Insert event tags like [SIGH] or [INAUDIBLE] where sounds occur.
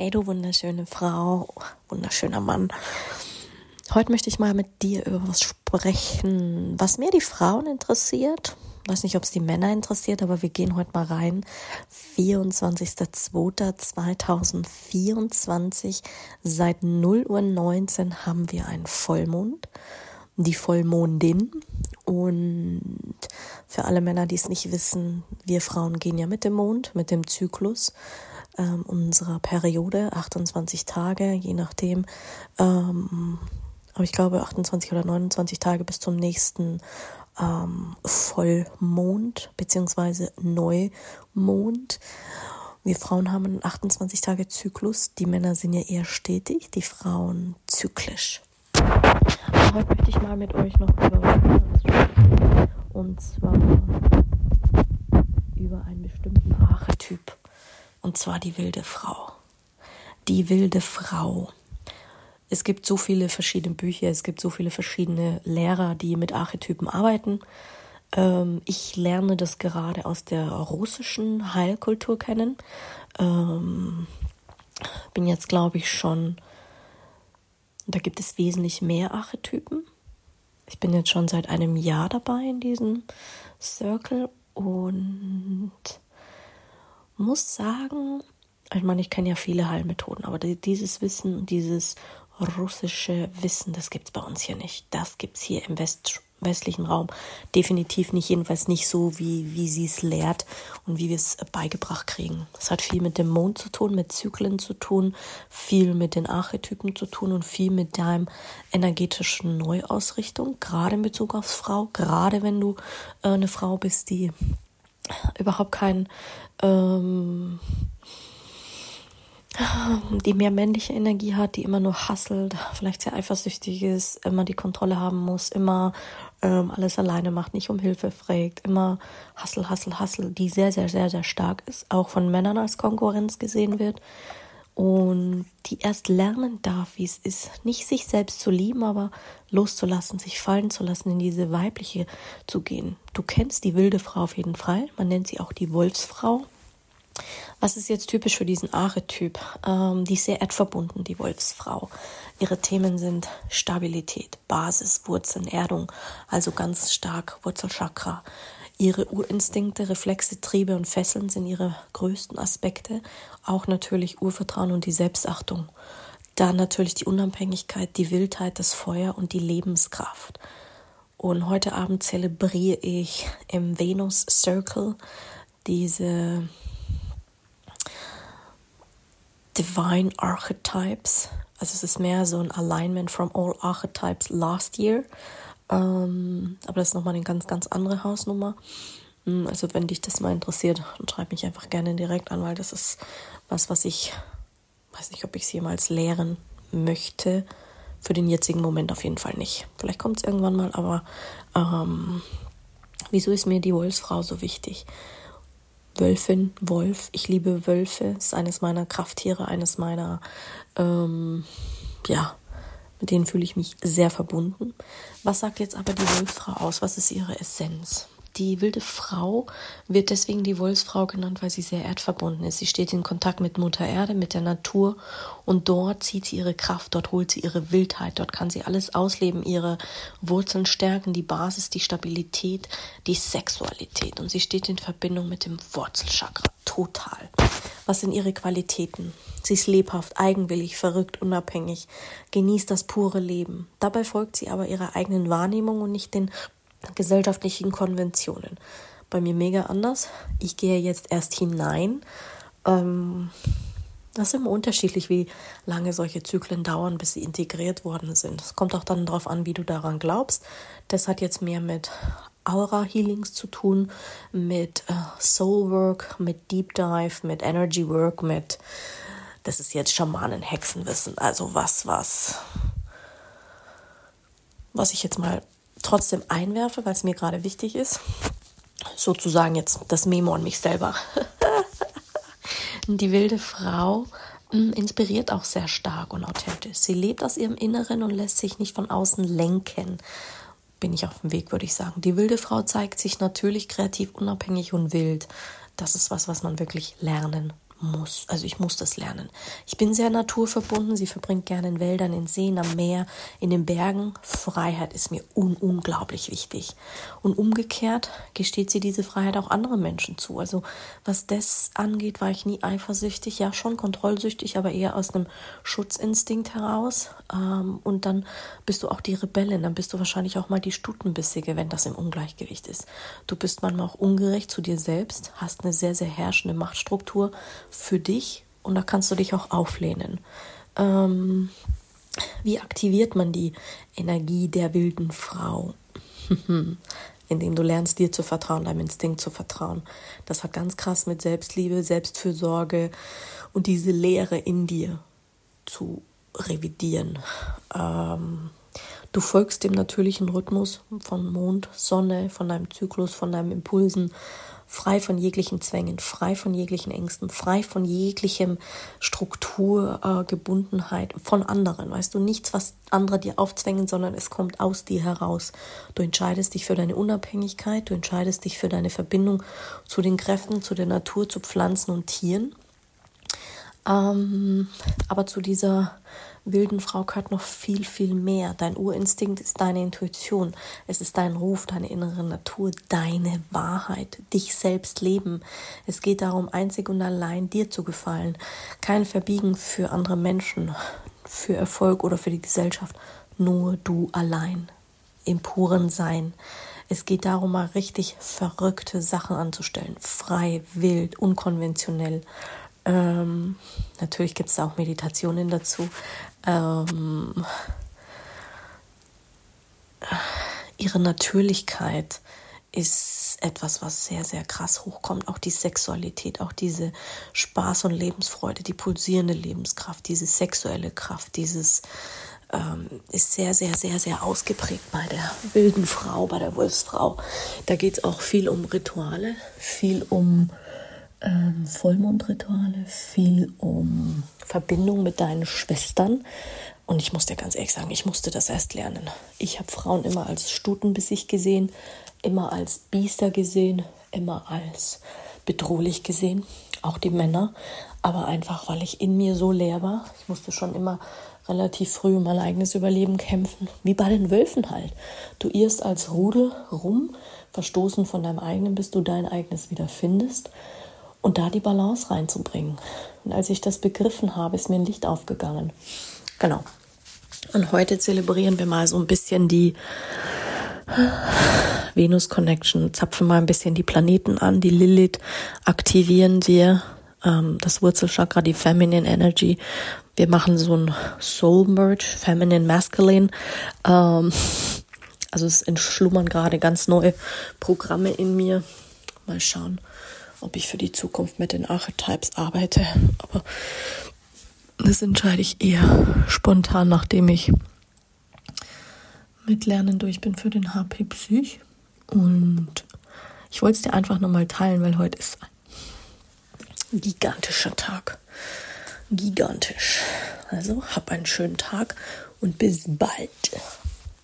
Hey du wunderschöne Frau, wunderschöner Mann. Heute möchte ich mal mit dir über was sprechen, was mir die Frauen interessiert. Ich weiß nicht, ob es die Männer interessiert, aber wir gehen heute mal rein. 24.02.2024. Seit 0 Uhr 19 haben wir einen Vollmond. Die Vollmondin. Und für alle Männer, die es nicht wissen, wir Frauen gehen ja mit dem Mond, mit dem Zyklus ähm, unserer Periode, 28 Tage, je nachdem. Ähm, aber ich glaube 28 oder 29 Tage bis zum nächsten ähm, Vollmond beziehungsweise Neumond. Wir Frauen haben einen 28 Tage Zyklus. Die Männer sind ja eher stetig, die Frauen zyklisch. Heute möchte ich mal mit euch noch über was anderes sprechen. Und zwar über einen bestimmten Archetyp. Und zwar die wilde Frau. Die wilde Frau. Es gibt so viele verschiedene Bücher, es gibt so viele verschiedene Lehrer, die mit Archetypen arbeiten. Ähm, ich lerne das gerade aus der russischen Heilkultur kennen. Ähm, bin jetzt, glaube ich, schon, da gibt es wesentlich mehr Archetypen. Ich bin jetzt schon seit einem Jahr dabei in diesem Circle und muss sagen, ich meine, ich kenne ja viele Heilmethoden, aber dieses Wissen, dieses russische Wissen, das gibt es bei uns hier nicht. Das gibt es hier im West, westlichen Raum definitiv nicht, jedenfalls nicht so, wie, wie sie es lehrt und wie wir es beigebracht kriegen. Das hat viel mit dem Mond zu tun, mit Zyklen zu tun, viel mit den Archetypen zu tun und viel mit deinem energetischen Neuausrichtung, gerade in Bezug aufs Frau, gerade wenn du äh, eine Frau bist, die überhaupt kein, ähm, die mehr männliche Energie hat, die immer nur hasselt, vielleicht sehr eifersüchtig ist, immer die Kontrolle haben muss, immer ähm, alles alleine macht, nicht um Hilfe fragt, immer Hassel, Hassel, Hassel, die sehr, sehr, sehr, sehr stark ist, auch von Männern als Konkurrenz gesehen wird und die erst lernen darf, wie es ist, nicht sich selbst zu lieben, aber loszulassen, sich fallen zu lassen, in diese weibliche zu gehen. Du kennst die wilde Frau auf jeden Fall, man nennt sie auch die Wolfsfrau. Was ist jetzt typisch für diesen Archetyp? Ähm, die ist sehr erdverbunden, die Wolfsfrau. Ihre Themen sind Stabilität, Basis, Wurzeln, Erdung, also ganz stark Wurzelchakra. Ihre Urinstinkte, Reflexe, Triebe und Fesseln sind ihre größten Aspekte. Auch natürlich Urvertrauen und die Selbstachtung. Dann natürlich die Unabhängigkeit, die Wildheit, das Feuer und die Lebenskraft. Und heute Abend zelebriere ich im Venus Circle diese Divine Archetypes. Also es ist mehr so ein Alignment from all Archetypes last year. Ähm, aber das ist nochmal eine ganz, ganz andere Hausnummer. Hm, also wenn dich das mal interessiert, dann schreib mich einfach gerne direkt an, weil das ist was, was ich weiß nicht, ob ich es jemals lehren möchte. Für den jetzigen Moment auf jeden Fall nicht. Vielleicht kommt es irgendwann mal, aber ähm, wieso ist mir die Wolfsfrau so wichtig? Wölfin, Wolf, ich liebe Wölfe, ist eines meiner Krafttiere, eines meiner, ähm, ja, mit denen fühle ich mich sehr verbunden. Was sagt jetzt aber die Wolfsfrau aus? Was ist ihre Essenz? Die wilde Frau wird deswegen die Wolfsfrau genannt, weil sie sehr erdverbunden ist. Sie steht in Kontakt mit Mutter Erde, mit der Natur und dort zieht sie ihre Kraft, dort holt sie ihre Wildheit, dort kann sie alles ausleben, ihre Wurzeln stärken, die Basis, die Stabilität, die Sexualität und sie steht in Verbindung mit dem Wurzelchakra, total. Was sind ihre Qualitäten? Sie ist lebhaft, eigenwillig, verrückt, unabhängig, genießt das pure Leben. Dabei folgt sie aber ihrer eigenen Wahrnehmung und nicht den gesellschaftlichen Konventionen. Bei mir mega anders. Ich gehe jetzt erst hinein. Ähm, das ist immer unterschiedlich, wie lange solche Zyklen dauern, bis sie integriert worden sind. Es kommt auch dann darauf an, wie du daran glaubst. Das hat jetzt mehr mit Aura Healings zu tun, mit äh, Soul Work, mit Deep Dive, mit Energy Work, mit das ist jetzt Schamanen-Hexenwissen. Also was, was, was ich jetzt mal trotzdem einwerfe, weil es mir gerade wichtig ist. Sozusagen jetzt das Memo an mich selber. [LAUGHS] Die wilde Frau hm, inspiriert auch sehr stark und authentisch. Sie lebt aus ihrem Inneren und lässt sich nicht von außen lenken. Bin ich auf dem Weg, würde ich sagen. Die wilde Frau zeigt sich natürlich kreativ, unabhängig und wild. Das ist was, was man wirklich lernen muss. Also ich muss das lernen. Ich bin sehr naturverbunden. Sie verbringt gerne in Wäldern, in Seen, am Meer, in den Bergen. Freiheit ist mir un unglaublich wichtig. Und umgekehrt gesteht sie diese Freiheit auch anderen Menschen zu. Also was das angeht, war ich nie eifersüchtig. Ja, schon kontrollsüchtig, aber eher aus einem Schutzinstinkt heraus. Ähm, und dann bist du auch die Rebellin. Dann bist du wahrscheinlich auch mal die Stutenbissige, wenn das im Ungleichgewicht ist. Du bist manchmal auch ungerecht zu dir selbst, hast eine sehr, sehr herrschende Machtstruktur für dich und da kannst du dich auch auflehnen. Ähm, wie aktiviert man die Energie der wilden Frau? [LAUGHS] Indem du lernst, dir zu vertrauen, deinem Instinkt zu vertrauen. Das hat ganz krass mit Selbstliebe, Selbstfürsorge und diese Lehre in dir zu revidieren. Ähm, du folgst dem natürlichen Rhythmus von Mond, Sonne, von deinem Zyklus, von deinen Impulsen, frei von jeglichen Zwängen, frei von jeglichen Ängsten, frei von jeglichem Strukturgebundenheit äh, von anderen. Weißt du, nichts, was andere dir aufzwängen, sondern es kommt aus dir heraus. Du entscheidest dich für deine Unabhängigkeit, du entscheidest dich für deine Verbindung zu den Kräften, zu der Natur, zu Pflanzen und Tieren. Ähm, aber zu dieser wilden Frau gehört noch viel, viel mehr. Dein Urinstinkt ist deine Intuition. Es ist dein Ruf, deine innere Natur, deine Wahrheit, dich selbst leben. Es geht darum, einzig und allein dir zu gefallen. Kein Verbiegen für andere Menschen, für Erfolg oder für die Gesellschaft. Nur du allein. Im puren Sein. Es geht darum, mal richtig verrückte Sachen anzustellen. Frei, wild, unkonventionell. Ähm, natürlich gibt es auch Meditationen dazu. Ähm, ihre Natürlichkeit ist etwas, was sehr, sehr krass hochkommt. Auch die Sexualität, auch diese Spaß und Lebensfreude, die pulsierende Lebenskraft, diese sexuelle Kraft, dieses ähm, ist sehr, sehr, sehr, sehr ausgeprägt bei der wilden Frau, bei der Wolfsfrau. Da geht es auch viel um Rituale, viel um ähm, Vollmondrituale, viel um Verbindung mit deinen Schwestern. Und ich muss dir ganz ehrlich sagen, ich musste das erst lernen. Ich habe Frauen immer als Stutenbissig gesehen, immer als Biester gesehen, immer als bedrohlich gesehen, auch die Männer. Aber einfach, weil ich in mir so leer war. Ich musste schon immer relativ früh um mein eigenes Überleben kämpfen, wie bei den Wölfen halt. Du irrst als Rudel rum, verstoßen von deinem eigenen, bis du dein eigenes wieder findest und da die Balance reinzubringen. Und als ich das begriffen habe, ist mir ein Licht aufgegangen. Genau. Und heute zelebrieren wir mal so ein bisschen die Venus Connection, zapfen mal ein bisschen die Planeten an, die Lilith aktivieren wir, ähm, das Wurzelchakra, die Feminine Energy. Wir machen so ein Soul Merge, Feminine Masculine. Ähm, also es entschlummern gerade ganz neue Programme in mir. Mal schauen ob ich für die Zukunft mit den Archetypes arbeite. Aber das entscheide ich eher spontan, nachdem ich mit Lernen durch bin für den HP Psych. Und ich wollte es dir einfach nochmal teilen, weil heute ist ein gigantischer Tag. Gigantisch. Also hab einen schönen Tag und bis bald.